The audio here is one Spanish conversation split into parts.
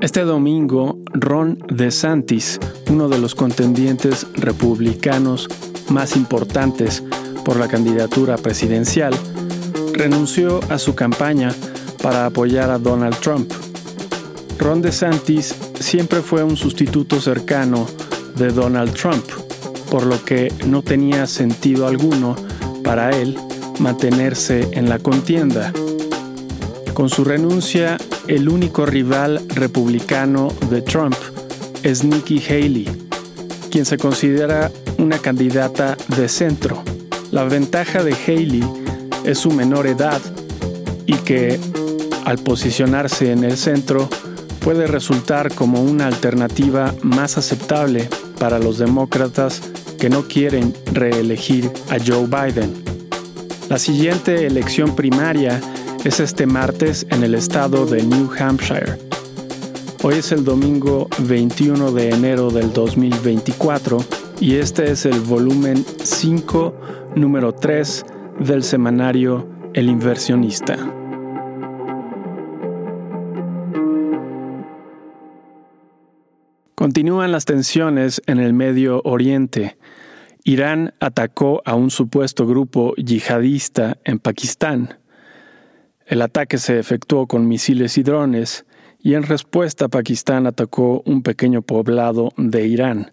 Este domingo, Ron DeSantis, uno de los contendientes republicanos más importantes por la candidatura presidencial, renunció a su campaña para apoyar a Donald Trump. Ron DeSantis siempre fue un sustituto cercano de Donald Trump, por lo que no tenía sentido alguno para él mantenerse en la contienda. Con su renuncia, el único rival republicano de Trump es Nikki Haley, quien se considera una candidata de centro. La ventaja de Haley es su menor edad y que, al posicionarse en el centro, puede resultar como una alternativa más aceptable para los demócratas que no quieren reelegir a Joe Biden. La siguiente elección primaria es este martes en el estado de New Hampshire. Hoy es el domingo 21 de enero del 2024 y este es el volumen 5, número 3 del semanario El inversionista. Continúan las tensiones en el Medio Oriente. Irán atacó a un supuesto grupo yihadista en Pakistán. El ataque se efectuó con misiles y drones, y en respuesta Pakistán atacó un pequeño poblado de Irán.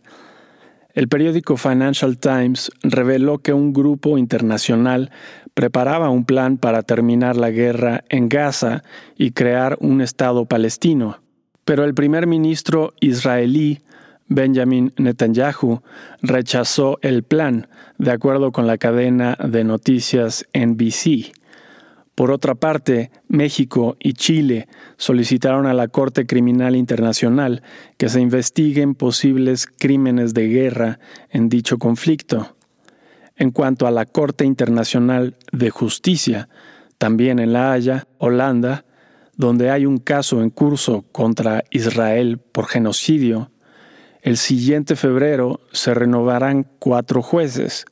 El periódico Financial Times reveló que un grupo internacional preparaba un plan para terminar la guerra en Gaza y crear un Estado palestino. Pero el primer ministro israelí Benjamin Netanyahu rechazó el plan, de acuerdo con la cadena de noticias NBC. Por otra parte, México y Chile solicitaron a la Corte Criminal Internacional que se investiguen posibles crímenes de guerra en dicho conflicto. En cuanto a la Corte Internacional de Justicia, también en La Haya, Holanda, donde hay un caso en curso contra Israel por genocidio, el siguiente febrero se renovarán cuatro jueces.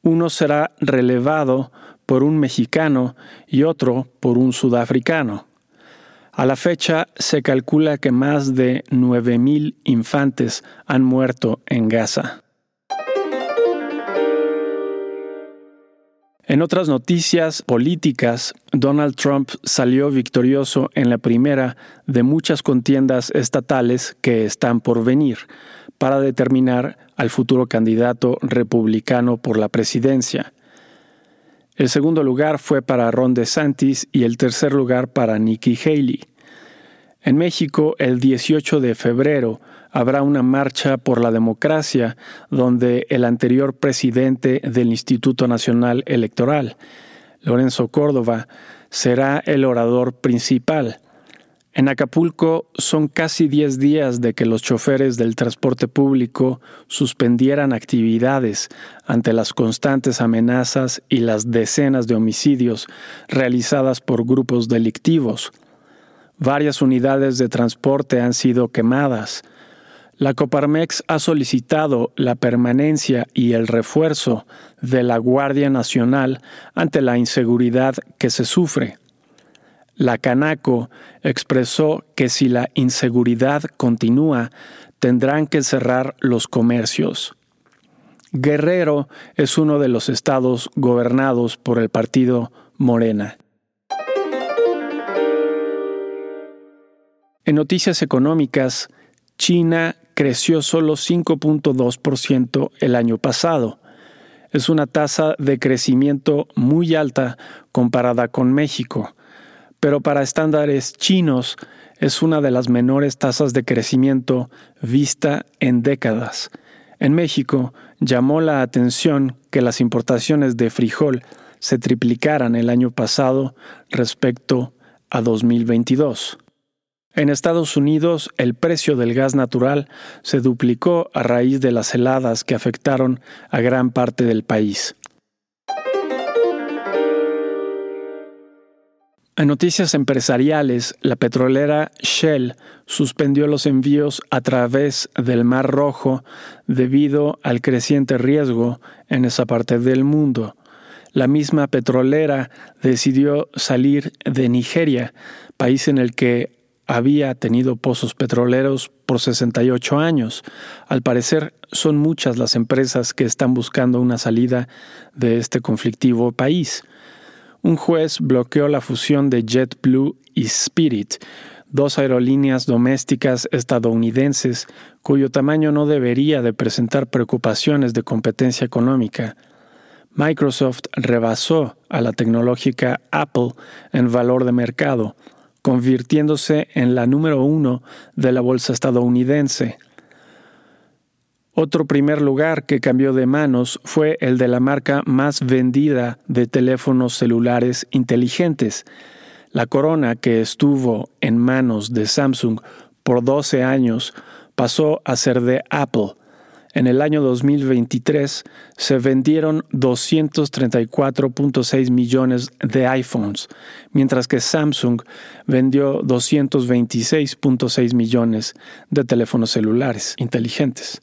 Uno será relevado por un mexicano y otro por un sudafricano. A la fecha se calcula que más de 9.000 infantes han muerto en Gaza. En otras noticias políticas, Donald Trump salió victorioso en la primera de muchas contiendas estatales que están por venir para determinar al futuro candidato republicano por la presidencia. El segundo lugar fue para Ron DeSantis y el tercer lugar para Nikki Haley. En México, el 18 de febrero, habrá una marcha por la democracia donde el anterior presidente del Instituto Nacional Electoral, Lorenzo Córdoba, será el orador principal. En Acapulco son casi 10 días de que los choferes del transporte público suspendieran actividades ante las constantes amenazas y las decenas de homicidios realizadas por grupos delictivos. Varias unidades de transporte han sido quemadas. La Coparmex ha solicitado la permanencia y el refuerzo de la Guardia Nacional ante la inseguridad que se sufre. La Canaco expresó que si la inseguridad continúa, tendrán que cerrar los comercios. Guerrero es uno de los estados gobernados por el partido Morena. En noticias económicas, China creció solo 5.2% el año pasado. Es una tasa de crecimiento muy alta comparada con México pero para estándares chinos es una de las menores tasas de crecimiento vista en décadas. En México llamó la atención que las importaciones de frijol se triplicaran el año pasado respecto a 2022. En Estados Unidos, el precio del gas natural se duplicó a raíz de las heladas que afectaron a gran parte del país. En noticias empresariales, la petrolera Shell suspendió los envíos a través del Mar Rojo debido al creciente riesgo en esa parte del mundo. La misma petrolera decidió salir de Nigeria, país en el que había tenido pozos petroleros por 68 años. Al parecer, son muchas las empresas que están buscando una salida de este conflictivo país. Un juez bloqueó la fusión de JetBlue y Spirit, dos aerolíneas domésticas estadounidenses cuyo tamaño no debería de presentar preocupaciones de competencia económica. Microsoft rebasó a la tecnológica Apple en valor de mercado, convirtiéndose en la número uno de la bolsa estadounidense. Otro primer lugar que cambió de manos fue el de la marca más vendida de teléfonos celulares inteligentes. La corona que estuvo en manos de Samsung por 12 años pasó a ser de Apple, en el año 2023 se vendieron 234.6 millones de iPhones, mientras que Samsung vendió 226.6 millones de teléfonos celulares inteligentes.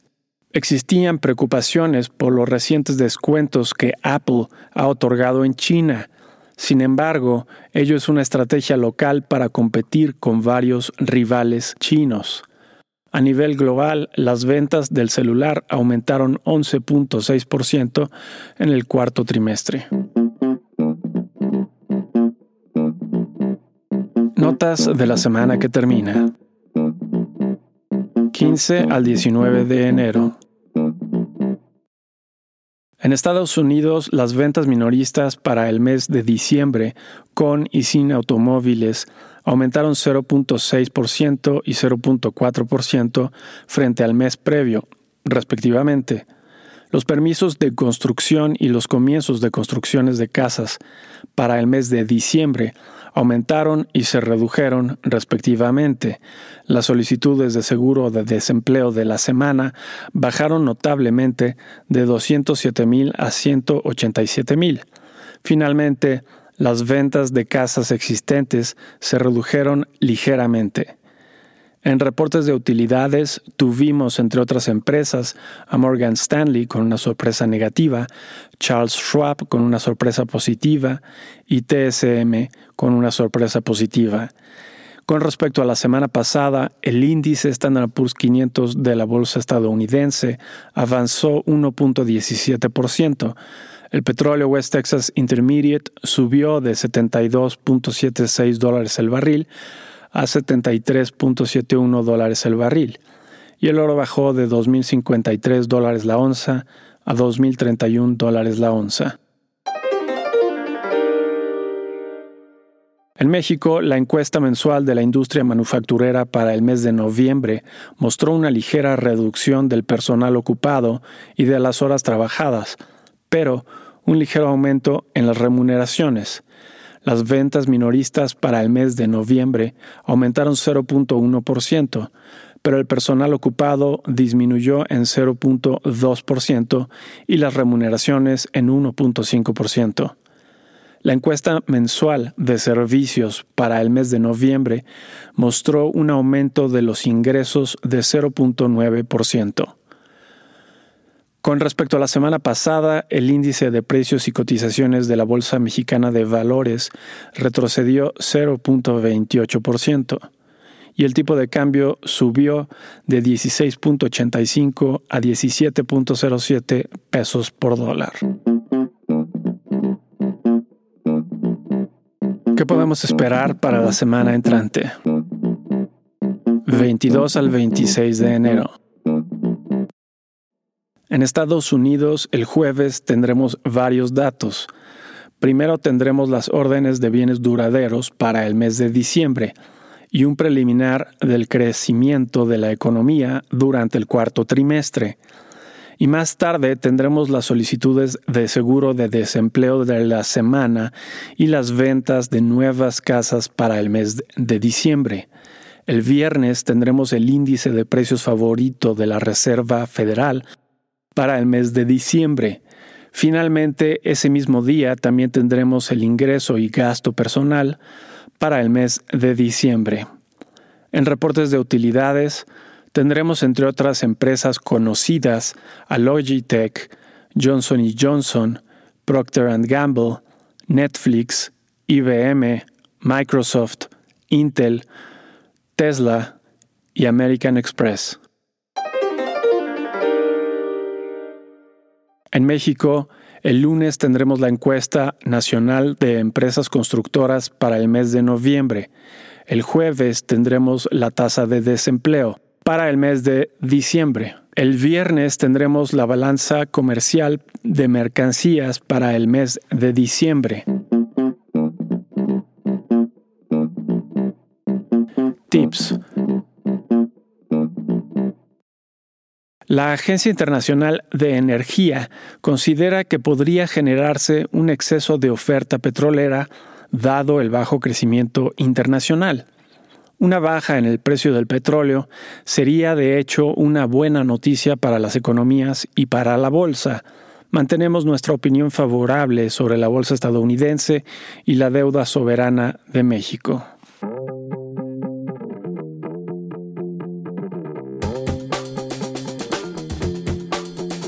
Existían preocupaciones por los recientes descuentos que Apple ha otorgado en China. Sin embargo, ello es una estrategia local para competir con varios rivales chinos. A nivel global, las ventas del celular aumentaron 11.6% en el cuarto trimestre. Notas de la semana que termina. 15 al 19 de enero. En Estados Unidos, las ventas minoristas para el mes de diciembre, con y sin automóviles, aumentaron 0.6% y 0.4% frente al mes previo, respectivamente. Los permisos de construcción y los comienzos de construcciones de casas para el mes de diciembre aumentaron y se redujeron respectivamente. Las solicitudes de seguro de desempleo de la semana bajaron notablemente de 207 mil a 187 mil. Finalmente, las ventas de casas existentes se redujeron ligeramente. En reportes de utilidades tuvimos, entre otras empresas, a Morgan Stanley con una sorpresa negativa, Charles Schwab con una sorpresa positiva y TSM con una sorpresa positiva. Con respecto a la semana pasada, el índice Standard Poor's 500 de la bolsa estadounidense avanzó 1.17%, el petróleo West Texas Intermediate subió de 72.76 dólares el barril a 73.71 dólares el barril, y el oro bajó de 2.053 dólares la onza a 2.031 dólares la onza. En México, la encuesta mensual de la industria manufacturera para el mes de noviembre mostró una ligera reducción del personal ocupado y de las horas trabajadas, pero un ligero aumento en las remuneraciones. Las ventas minoristas para el mes de noviembre aumentaron 0.1%, pero el personal ocupado disminuyó en 0.2% y las remuneraciones en 1.5%. La encuesta mensual de servicios para el mes de noviembre mostró un aumento de los ingresos de 0.9%. Con respecto a la semana pasada, el índice de precios y cotizaciones de la Bolsa Mexicana de Valores retrocedió 0.28% y el tipo de cambio subió de 16.85 a 17.07 pesos por dólar. ¿Qué podemos esperar para la semana entrante? 22 al 26 de enero. En Estados Unidos, el jueves tendremos varios datos. Primero tendremos las órdenes de bienes duraderos para el mes de diciembre y un preliminar del crecimiento de la economía durante el cuarto trimestre. Y más tarde tendremos las solicitudes de seguro de desempleo de la semana y las ventas de nuevas casas para el mes de diciembre. El viernes tendremos el índice de precios favorito de la Reserva Federal para el mes de diciembre. Finalmente, ese mismo día también tendremos el ingreso y gasto personal para el mes de diciembre. En reportes de utilidades, tendremos entre otras empresas conocidas a Logitech, Johnson Johnson, Procter ⁇ Gamble, Netflix, IBM, Microsoft, Intel, Tesla y American Express. En México, el lunes tendremos la encuesta nacional de empresas constructoras para el mes de noviembre. El jueves tendremos la tasa de desempleo para el mes de diciembre. El viernes tendremos la balanza comercial de mercancías para el mes de diciembre. Tips. La Agencia Internacional de Energía considera que podría generarse un exceso de oferta petrolera dado el bajo crecimiento internacional. Una baja en el precio del petróleo sería de hecho una buena noticia para las economías y para la bolsa. Mantenemos nuestra opinión favorable sobre la bolsa estadounidense y la deuda soberana de México.